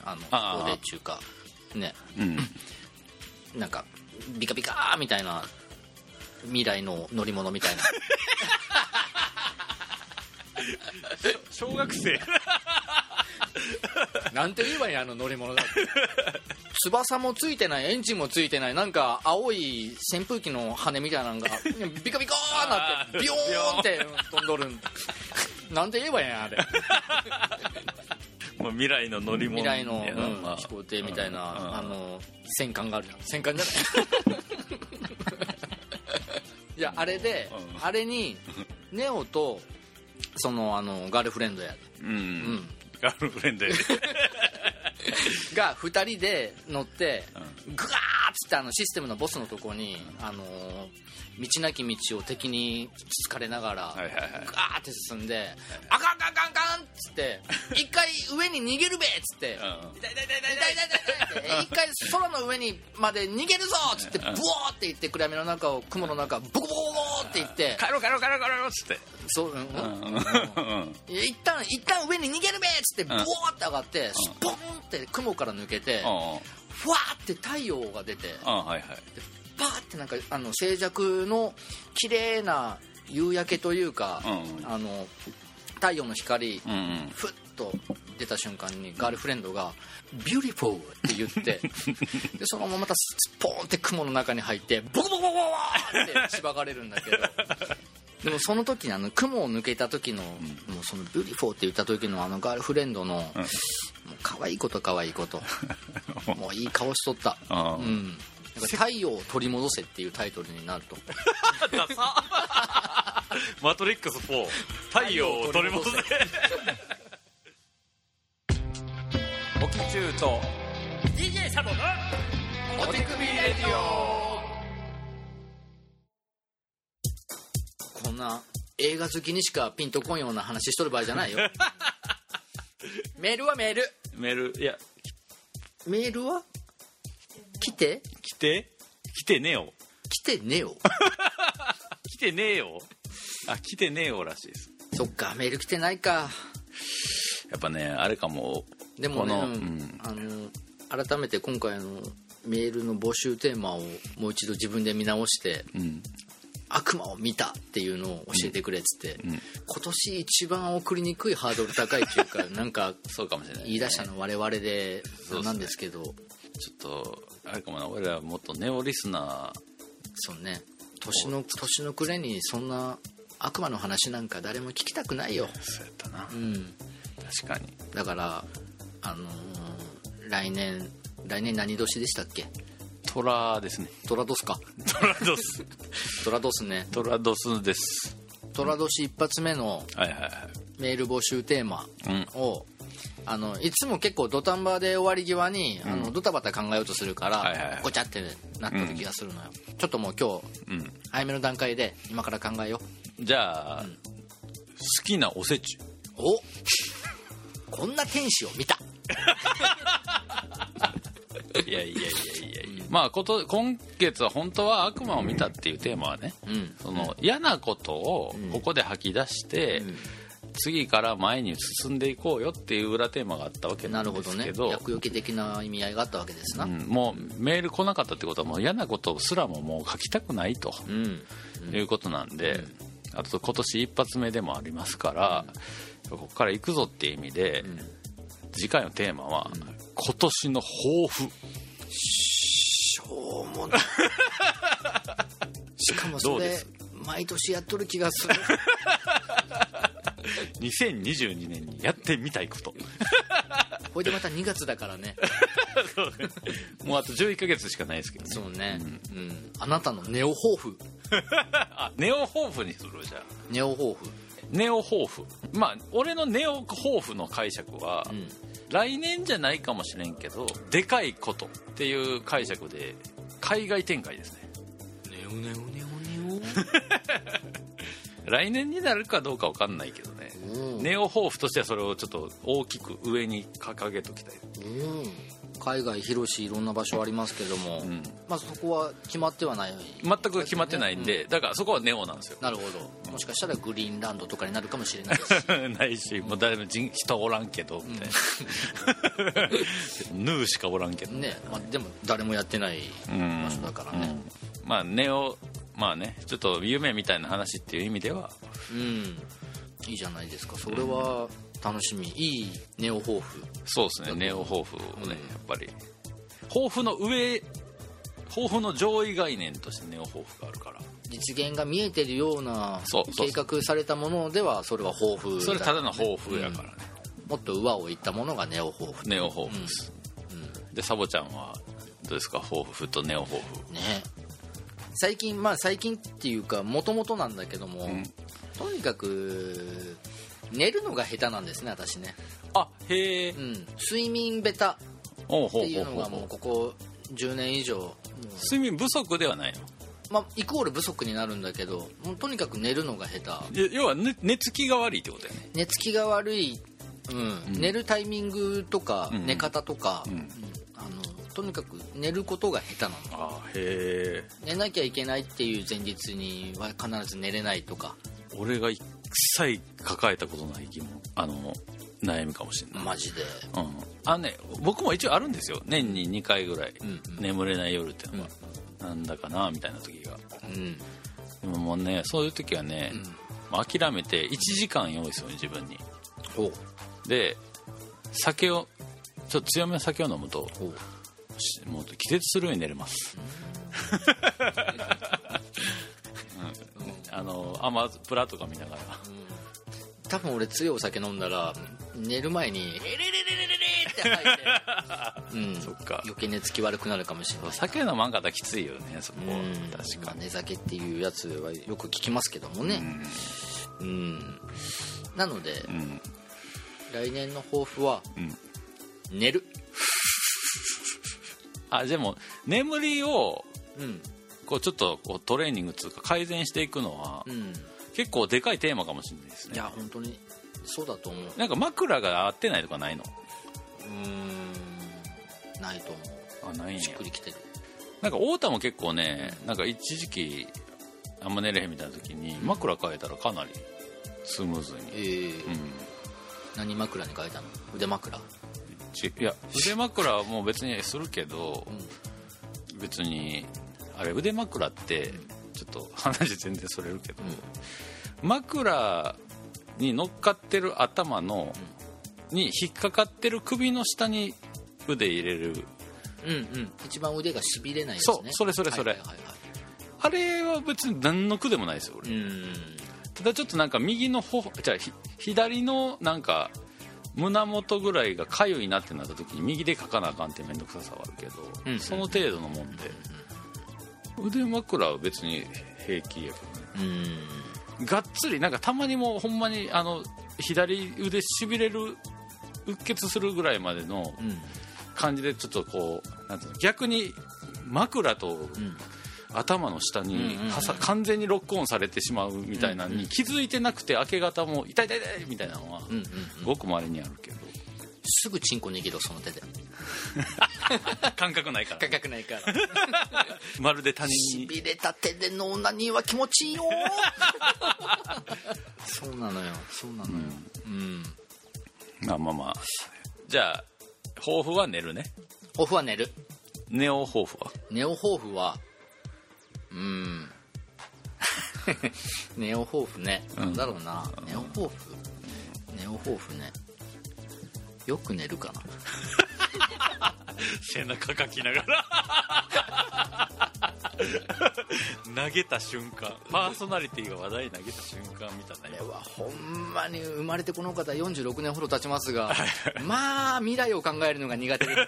あの飛行艇中かね。うん。[CLEARS THROAT] なんかビカビカーみたいな未来の乗り物みたいな。[LAUGHS] 小学生 [LAUGHS] なんて言えばいいのあの乗り物だって。[LAUGHS] 翼もついてないエンジンもついてないなんか青い扇風機の羽みたいなのが [LAUGHS] ビカビカーなってビヨーンって飛んどるん。なんて言えばいいあれ。まあ未来の乗り物。未来の、うんまあ。飛行艇みたいな、うん。あの戦艦があるじゃん。戦艦じゃない。いやあれで、うん。あれにネオとそのあのガールフレンドや。うん、んガールフレンドやで。[LAUGHS] が2人で乗って、グワあのシステムのボスのとこに、あのー道なき道を敵につつかれながら、はいはいはい。グワーって進んで「あかんかんかんかん」っつって「一回上に逃げるべ」っつってうん「痛い痛い痛い痛い痛い痛い」一回空の上にまで逃げるぞっつってブワーって言って暗闇の中を雲の中ボコボコボコって言って。帰ろう帰ろう帰ろう帰ろうっつって。そう、うんうん。うん一旦一旦上に逃げるべっつってボーって上がってスポンって雲から抜けてふわーって太陽が出てあはいはい。パーってなんかあの静寂の綺麗な夕焼けというか、うんあの太陽の光、うんうん。ふっと出た瞬間にガールフレンドが「beautiful」って言って [LAUGHS] でそのまままたスポーンって雲の中に入ってボコボコボコボコってしばかれるんだけどでもその時にあの雲を抜けた時の、もうその「beautiful」って言った時のあのガールフレンドの、もう可愛いこと可愛いこと。[LAUGHS] もういい顔しとった。うん。なんか太陽を取り戻せっていうタイトルになると。[LAUGHS] マトリックス4太陽を取り戻せ。オキチューと DJ サボのお手首レディオな映画好きにしかピンとこんような話しとる場合じゃないよ。[LAUGHS] メールはメール。メールいや。メールは？来て？来て？来てねよ。来てねよ。[LAUGHS] 来てねえよ。あ来てねえよらしいです。そっかメール来てないか。やっぱねあれかも。でもね、うん。あの改めて今回のメールの募集テーマをもう一度自分で見直してうん悪魔を見たっていうのを教えてくれっつって、ん今年一番送りにくいハードル高いっていうかなんかそうかもしれない、言い出したの我々でそうっすね。なんですけど。ちょっとあれかもな俺らもっとネオリスナそうね。年の年の暮れにそんな悪魔の話なんか誰も聞きたくないよ。ーそうやったな。うん。確かに。だからあのー来年来年何年でしたっけ？トラですね。トラドスか。トラドス。トラドスね。トラドスです。トラ年一発目のメール募集テーマうん。をあのいつも結構土壇場で終わり際に、あのドタバタ考えようとするから、ごちゃってなってる気がするのよ、ちょっともう今日うん。早めの段階で今から考えよじゃあ、好きなおせち。うおこんな天使を見た。[LAUGHS] いやいやいやいやいやまあこと今月は本当は悪魔を見たっていうテーマはねうん。その嫌なことをここで吐き出して、次から前に進んでいこうよっていう裏テーマがあったわけななんですけど厄除け的な意味合いがあったわけですな。うん。もうメール来なかったってことはもう嫌なことすらももう書きたくないとうん、いうことなんで、あと今年一発目でもありますから、ここから行くぞっていう意味で、次回のテーマは、今年の抱負しょうもないしかもそれ毎年やっとる気がする。[LAUGHS] 2022年にやってみたいこと。[LAUGHS] これでまた2月だからね。もうあと11ヶ月しかないですけどね。そうね、うん。あなたのネオ抱負。[LAUGHS] あネオ抱負にするじゃあネオ抱負。ネオ抱負。まあ俺のネオ抱負の解釈は、ん来年じゃないかもしれんけどでかいことっていう解釈で海外展開ですね。ネオネオネオネ [LAUGHS] 来年になるかどうか分かんないけどね。オうん。ネオ抱負としてはそれをちょっと大きく上に掲げときたい。うん海外広しいろんな場所ありますけども、ん。まあそこは決まってはない全く決まってないんで、だからそこはネオなんですよ。なるほど。もしかしたらグリーンランドとかになるかもしれないです。しないしもう誰も人人おらんけどみたいな、[LAUGHS] ヌーしかおらんけど。ね、まあ、でも誰もやってないうん場所だからね。まあネオまあねちょっと夢みたいな話っていう意味では。うん、いいじゃないですか。それは楽しみ。いいネオ抱負。そうですね。ネオ抱負をね、やっぱり。抱負の上抱負の上位概念としてネオ抱負があるから。実現が見えてるような計画されたものではそれは抱負それただの抱負やからね、もっと上をいったものがネオ抱負。ネオ抱負です、でサボちゃんはどうですか？抱負とネオ抱負。ね。最近まあ最近っていうかもともとなんだけども、ん。とにかく寝るのが下手なんですね私ね、あへえ。うん、睡眠ベタ。っていうのがもうここ10年以上。睡眠不足ではないの？まあ、イコール不足になるんだけどもうとにかく寝るのが下手。要は寝寝つきが悪いってことだよね。寝つきが悪い、うん。寝るタイミングとか、うん。寝方とか、ん。うん。あのとにかく寝ることが下手なのあへえ。寝なきゃいけないっていう前日には必ず寝れないとか。俺が一切抱えたことない疑問あの悩みかもしれない、マジで？うん、あのね僕も一応あるんですよ。年に2回ぐらい、うんうん。眠れない夜っていうのが、なんだかなみたいな時が。うん。でももうねそういう時はね、まあ諦めて1時間用意するの自分に。おう。で酒をちょっと強めの酒を飲むともう気絶するように寝れます、うん。[LAUGHS] あのアマプラとか見ながら。多分俺強いお酒飲んだら寝る前に「エレレレレレレ!」って吐いて、うん、そっか。余計寝つき悪くなるかもしれない酒飲まんかったらきついよねそこ。うん。確かに。まあ寝酒っていうやつはよく聞きますけどもね。うん。なので、うん。来年の抱負は、ん。寝る。あでも眠りをうんこうちょっとこうトレーニングというか改善していくのはうん。結構でかいテーマかもしれないですいねや本当にそうだと思う。うなんか枕が合ってないとかないの？ーんないと思あないんしっくりきてる。なんか太田も結構ねなんか一時期あんま寝れへんみたいな時に枕変えたらかなりスムーズえに、ーうん。何枕に変えたの？腕枕？ちいや腕枕はもう別にするけど、別にあれ腕枕ってちょっと話全然それるけど、枕に乗っかってる頭の、に引っかかってる首の下に腕入れる。うんうん。一番腕がしびれないやつね。そうそれそれそれ。はいはいはいはい。あれは別に何の苦でもないですよ俺、ただちょっとなんか右のほじゃ左のなんか胸元ぐらいが痒いなってなった時に右で書かなあかんって面倒くささはあるけど、うんその程度のもんで、腕枕は別に平気やけどね。うーん。がっつりなんかたまにもうほんまにあの左腕しびれるうっ血するぐらいまでのうん感じでちょっとこうなんていうの逆に枕とうん頭の下にうんうんうん。はさ完全にロックオンされてしまうみたいなのに気づいてなくて明け方も痛い痛い痛いみたいなのはうんうんごくまれにあるけど。すぐチンコ握ろうその手で [LAUGHS] 感覚ないから。感覚ないから。[LAUGHS] まるで他人に。しびれた手でのオナニーは気持ちいいよ。[LAUGHS] そうなのよ。そうなのよ。うん。まあまあまあ。じゃあ抱負は寝るね。抱負は寝る。ネオ抱負は？ネオ抱負はうん。ネオ抱負ね、なんだろうな。ネオ抱負。ネオ抱負ね。よく寝るかな [LAUGHS] 背中かきながら。[LAUGHS] 投げた瞬間。パーソナリティが話題投げた瞬間みたいなこれはほんまに生まれてこの方46年ほど経ちますがまあ未来を考えるのが苦手で。す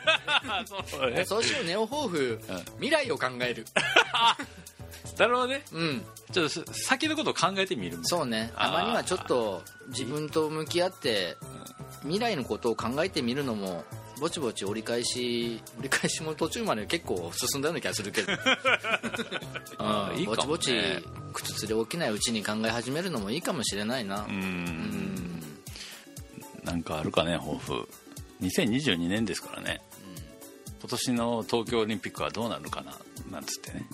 [LAUGHS] そうね。そうしようネオ抱負、未来を考える。なるほどね。うん。ちょっと先のことを考えてみるそうね。たまにはちょっと自分と向き合って未来のことを考えてみるのもぼちぼち折り返し折り返しも途中まで結構進んだような気がするけど、[LAUGHS] うん、いいかもね。ぼちぼち靴つれ起きないうちに考え始めるのもいいかもしれないな。うーん。なんかあるかね抱負。2022年ですからね、今年の東京オリンピックはどうなるかななんつってね。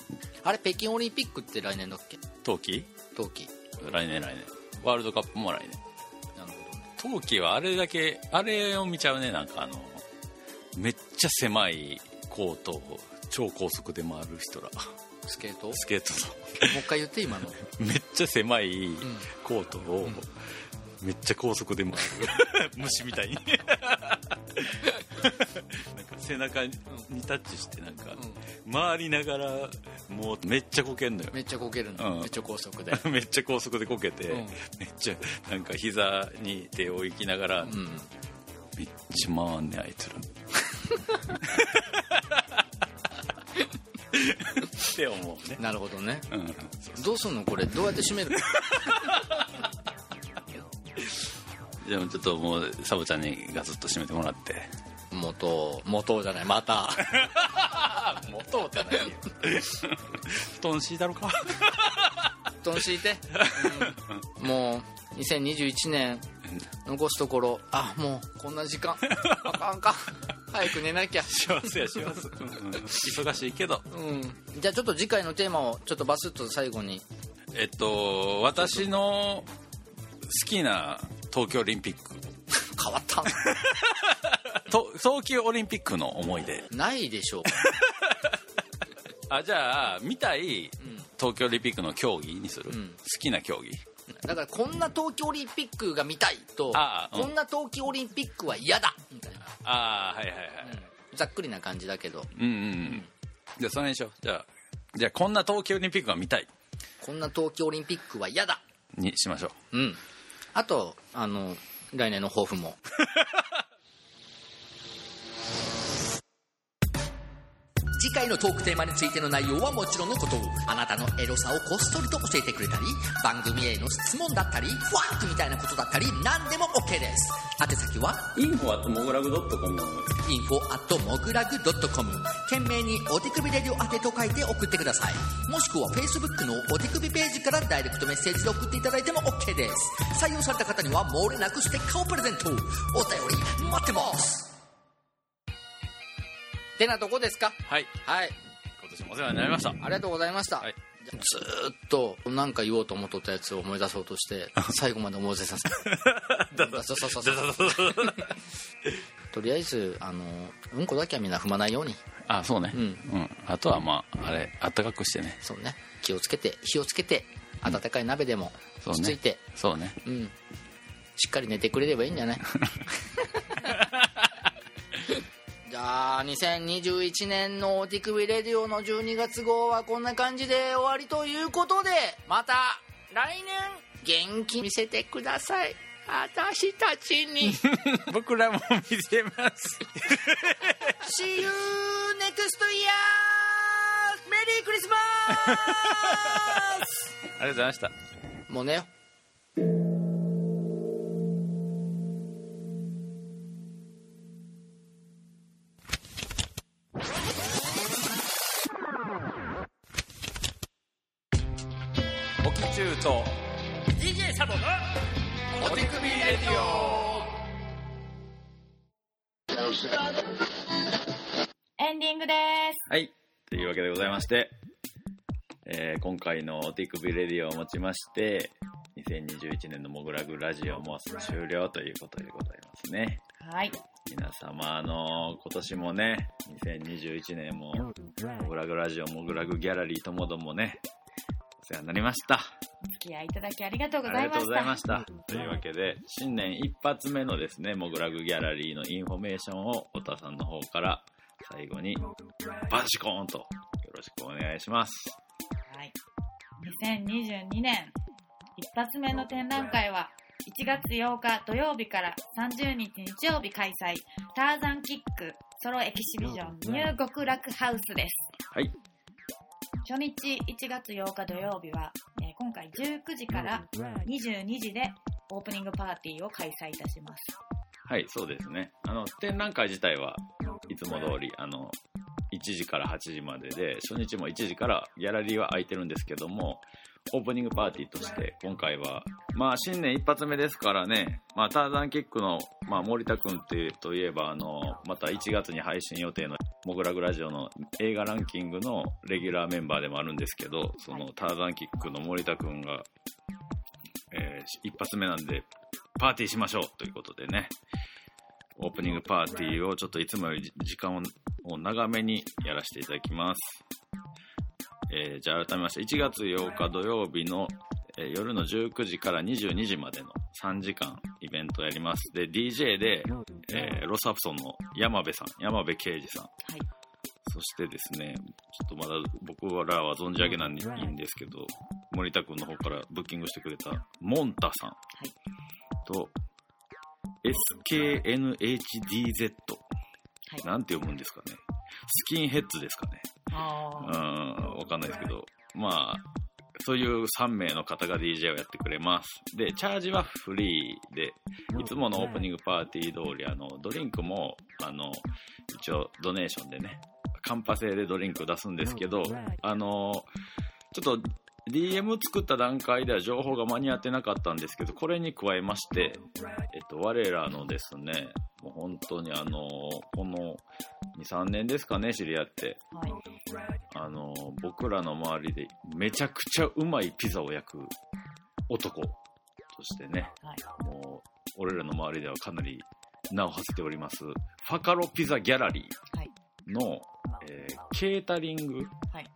あれ北京オリンピックって来年だっけ？冬季？冬季。来年来年。ワールドカップも来年。なるほどね。冬季はあれだけあれを見ちゃうねなんかあのめっちゃ狭いコートを超高速で回る人ら。スケート？もうスケート一回言って今の。の [LAUGHS] めっちゃ狭いコートをめっちゃ高速で回る。虫みたいに。[LAUGHS] 背中にタッチしてなんか回りながらもうめっちゃこけんのよ。めっちゃこけるの、うん。めっちゃ高速で。[LAUGHS] めっちゃ高速でこけて、うん。めっちゃなんか膝に手を置きながら、うん。めっちゃ回んねあいつらって思うね。なるほどね。うん。どうすんのこれ？どうやって締める？[LAUGHS] でもちょっともうサボちゃんにガツッと締めてもらって。元元じゃないまた。[LAUGHS] 元ってないよ。布団敷いたろか？布団敷いて、[LAUGHS] うん。もう2021年残すところ。あもうこんな時間。あかんあかん早く寝なきゃ。幸せや幸せ、うん忙しいけど。うん。じゃあちょっと次回のテーマをちょっとバスッと最後に。えっと私の好きな東京オリンピック。[LAUGHS] 変わった。[LAUGHS] と冬季オリンピックの思い出。ないでしょう [LAUGHS] あじゃあ見たいん。東京オリンピックの競技にする、うん。好きな競技。だからこんな冬季オリンピックが見たいとああうん。こんな冬季オリンピックは嫌だ。みたいな、ああはいはいはい、ざっくりな感じだけど。うん、うんうん。じゃあそれにしようじゃあじゃあこんな冬季オリンピックが見たい？こんな冬季オリンピックは嫌だ。にしましょう。うん。あとあの来年の抱負も [LAUGHS] 回のトークテーマについての内容はもちろんのこと。あなたのエロさをこっそりと教えてくれたり番組への質問だったりファックみたいなことだったり何でも OK です。宛先は？インフォアットモグラグドットコム。info at モグラグ .com 懸命にお手首レディオ宛てと書いて送ってください。もしくは Facebook のお手首ページからダイレクトメッセージで送っていただいても OK です。採用された方には漏れなくステッカーをプレゼントお便り待ってますてなとこですか？はい。はい。今年もお世話になりました。ありがとうございました、はい。ずーっと何か言おうと思っとったやつを思い出そうとして最後まで思い出させ [LAUGHS] そうそうそうそう。とりあえずあのうんこだけはみんな踏まないように。あそうね。ううん。ん、あとはまああれあったかくしてね。そうね。気をつけて火をつけて温かい鍋でもそうね。つついて。そうね。うん。しっかり寝てくれればいいんじゃない？[LAUGHS] じゃあ2021年の「お手首レディオ」の12月号はこんな感じで終わりということでまた来年元気見せてください。私たちに。[LAUGHS] 僕らも見せます。[LAUGHS] See you next year! メリークリスマスありがとうございました。もう寝いうわけでございまして、えー今回の手首レディオをもちまして、2021年のモグラグラジオも終了ということでございますね。はい。皆様、あの今年もね、2021年も、モグラグラジオ、モグラグギャラリーともどもね、お世話になりました。お付き合いいただきありがとうございました。りがとうございました。というわけで、新年一発目のですね、モグラグギャラリーのインフォメーションを、おたさんの方から最後に、バシコーンとよろしくお願いします。はい。2022年一発目の展覧会は1月8日土曜日から30日日曜日開催ターザンキックソロエキシビジョンニュー極楽ハウスです。はい。初日1月8日土曜日は、えー今回19時から22時でオープニングパーティーを開催いたします。はい、そうですね。あの、展覧会自体はいつも通り、あの、1時から8時までで、初日も1時からギャラリーは空いてるんですけども、オープニングパーティーとして、今回は、まあ、新年一発目ですからね、まあ、ターザンキックの、まあ、森田くんっていうといえば、あの、また1月に配信予定の、モグラグラジオの映画ランキングのレギュラーメンバーでもあるんですけど、その、ターザンキックの森田くんが、えー一発目なんで、パーティーしましょうということでね、オープニングパーティーをちょっといつもより時間を長めにやらせていただきます。えーじゃあ改めまして、1月8日土曜日の、えー夜の19時から22時までの3時間イベントをやります。で、DJ で、えーロサプソンの山部さん、山部圭司さん、はい。そしてですね、ちょっとまだ僕らは存じ上げないんですけど、森田君の方からブッキングしてくれたモンタさんと、SKNHDZ、はい。なんて読むんですかね。スキンヘッズですかね。あうんわかんないですけど。まあそういう3名の方が DJ をやってくれます。でチャージはフリーでいつものオープニングパーティー通りあのドリンクもあの一応ドネーションでねカンパ制でドリンク出すんですけどあのちょっと DM 作った段階では情報が間に合ってなかったんですけどこれに加えまして、えっと、我らのですねもう本当にあのこの23年ですかね知り合って。あはい。あの僕らの周りでめちゃくちゃうまいピザを焼く男としてねはい。もう俺らの周りではかなり名を馳せておりますファカロピザギャラリはい。ーの、えーケータリングはい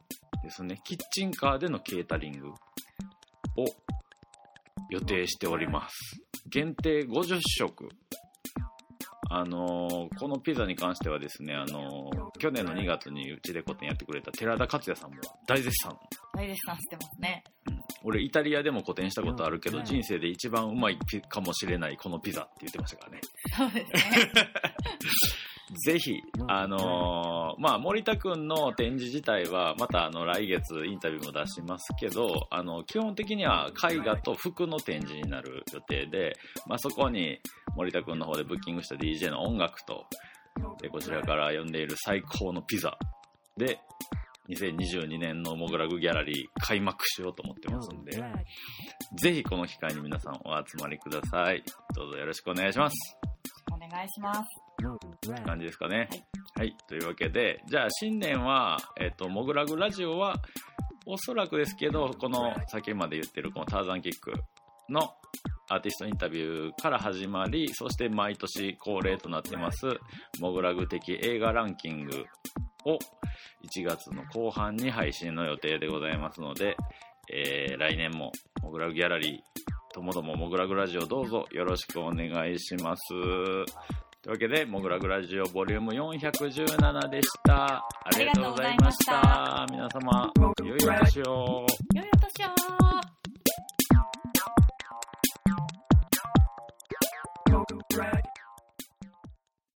ですね。キッチンカーでのケータリングを予定しております。限定50食。あのーこのピザに関してはですね、あのー去年の2月にうちで個展やってくれた寺田克也さんも大絶賛。大絶賛してますね。俺イタリアでも個展したことあるけど人生で一番うまいピかもしれないこのピザって言ってましたからね。そうですね [LAUGHS] ぜひあのーまあ森田くんの展示自体はまたあの来月インタビューも出しますけどあの基本的には絵画と服の展示になる予定で、まあ、そこに森田くんの方でブッキングした DJ の音楽とでこちらから呼んでいる最高のピザで2022年のモグラグギャラリー開幕しようと思ってますんでぜひこの機会に皆さんお集まりください。どうぞよろしくお願いします。お願いします感じですかね。はい。というわけで、じゃあ新年は、えっ、と、モグラグラジオは、おそらくですけど、この先まで言ってるこのターザンキックのアーティストインタビューから始まり、そして毎年恒例となってます、モグラグ的映画ランキングを1月の後半に配信の予定でございますので、えー来年もモグラグギャラリー、ともどもモグラグラジオどうぞよろしくお願いします。というわけで、モグラグラジオボリューム417でした。ありがとうございました。皆様、良いお年を。良いお年を